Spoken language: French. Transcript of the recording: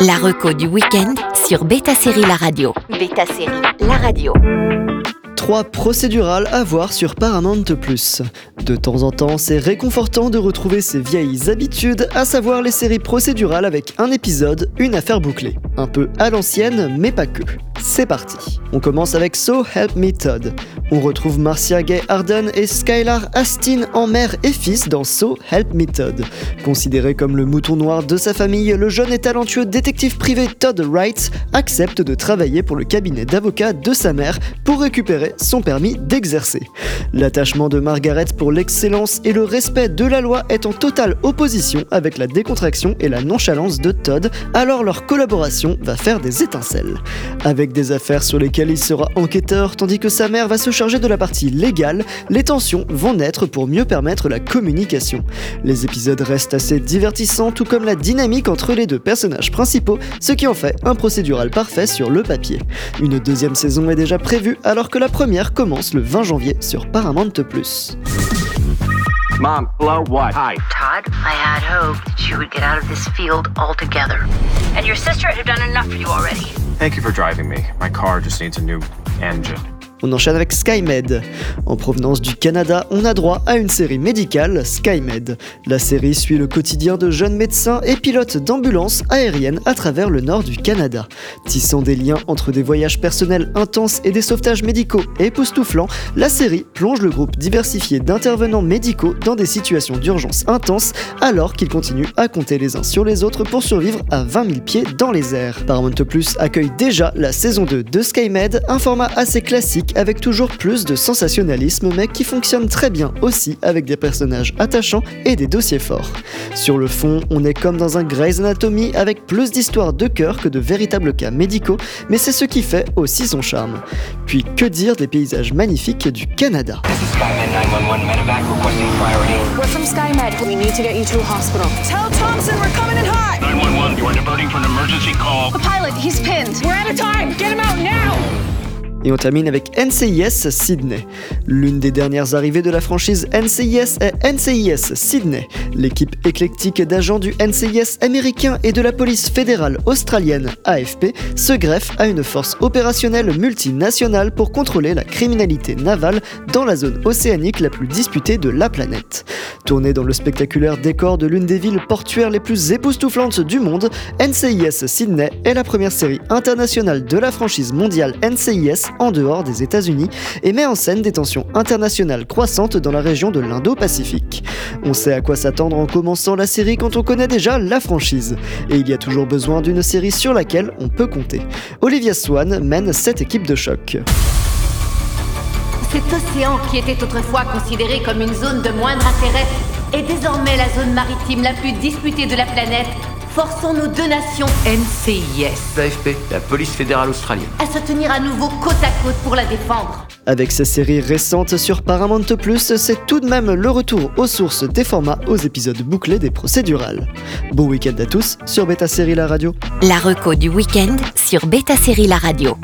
La reco du week-end sur Beta Série La Radio. Beta Série La Radio. Trois procédurales à voir sur Paramount+. De temps en temps, c'est réconfortant de retrouver ses vieilles habitudes, à savoir les séries procédurales avec un épisode, une affaire bouclée. Un peu à l'ancienne, mais pas que. C'est parti. On commence avec So Help Me Todd. On retrouve Marcia Gay Harden et Skylar Astin en mère et fils dans So Help Me Todd. Considéré comme le mouton noir de sa famille, le jeune et talentueux détective privé Todd Wright accepte de travailler pour le cabinet d'avocat de sa mère pour récupérer son permis d'exercer. L'attachement de Margaret pour l'excellence et le respect de la loi est en totale opposition avec la décontraction et la nonchalance de Todd, alors leur collaboration va faire des étincelles. Avec des affaires sur lesquelles il sera enquêteur tandis que sa mère va se charger de la partie légale, les tensions vont naître pour mieux permettre la communication. Les épisodes restent assez divertissants tout comme la dynamique entre les deux personnages principaux, ce qui en fait un procédural parfait sur le papier. Une deuxième saison est déjà prévue alors que la première commence le 20 janvier sur Paramount+. Mom, hello, what? Hi. Todd, I had hoped that you would get out of this field altogether. And your sister have done enough for you already. Thank you for driving me. My car just needs a new engine. On enchaîne avec SkyMed. En provenance du Canada, on a droit à une série médicale, SkyMed. La série suit le quotidien de jeunes médecins et pilotes d'ambulances aériennes à travers le nord du Canada. Tissant des liens entre des voyages personnels intenses et des sauvetages médicaux époustouflants, la série plonge le groupe diversifié d'intervenants médicaux dans des situations d'urgence intenses alors qu'ils continuent à compter les uns sur les autres pour survivre à 20 000 pieds dans les airs. Paramount Plus accueille déjà la saison 2 de SkyMed, un format assez classique avec toujours plus de sensationnalisme mais qui fonctionne très bien aussi avec des personnages attachants et des dossiers forts. Sur le fond, on est comme dans un Grey's Anatomy avec plus d'histoires de cœur que de véritables cas médicaux, mais c'est ce qui fait aussi son charme. Puis que dire des paysages magnifiques du Canada? Skymed 911 medevac requesting priority. We're from SkyMed. We need to get you to a hospital. Tell Thompson we're coming in hot. 911, you are diverting for an emergency call. The pilot, he's pinned. We're out of time. Get. Et on termine avec NCIS Sydney. L'une des dernières arrivées de la franchise NCIS est NCIS Sydney. L'équipe éclectique d'agents du NCIS américain et de la police fédérale australienne AFP se greffe à une force opérationnelle multinationale pour contrôler la criminalité navale dans la zone océanique la plus disputée de la planète. Tournée dans le spectaculaire décor de l'une des villes portuaires les plus époustouflantes du monde, NCIS Sydney est la première série internationale de la franchise mondiale NCIS en dehors des États-Unis et met en scène des tensions internationales croissantes dans la région de l'Indo-Pacifique. On sait à quoi s'attendre en commençant la série quand on connaît déjà la franchise, et il y a toujours besoin d'une série sur laquelle on peut compter. Olivia Swan mène cette équipe de choc. Cet océan qui était autrefois considéré comme une zone de moindre intérêt est désormais la zone maritime la plus disputée de la planète. Forçons nos deux nations NCIS L'AFP, la police fédérale australienne. à se tenir à nouveau côte à côte pour la défendre. Avec ces séries récentes sur Paramount+, c'est tout de même le retour aux sources des formats aux épisodes bouclés des procédurales. Bon week-end à tous sur Beta Série La Radio. La reco du week-end sur Beta Série La Radio.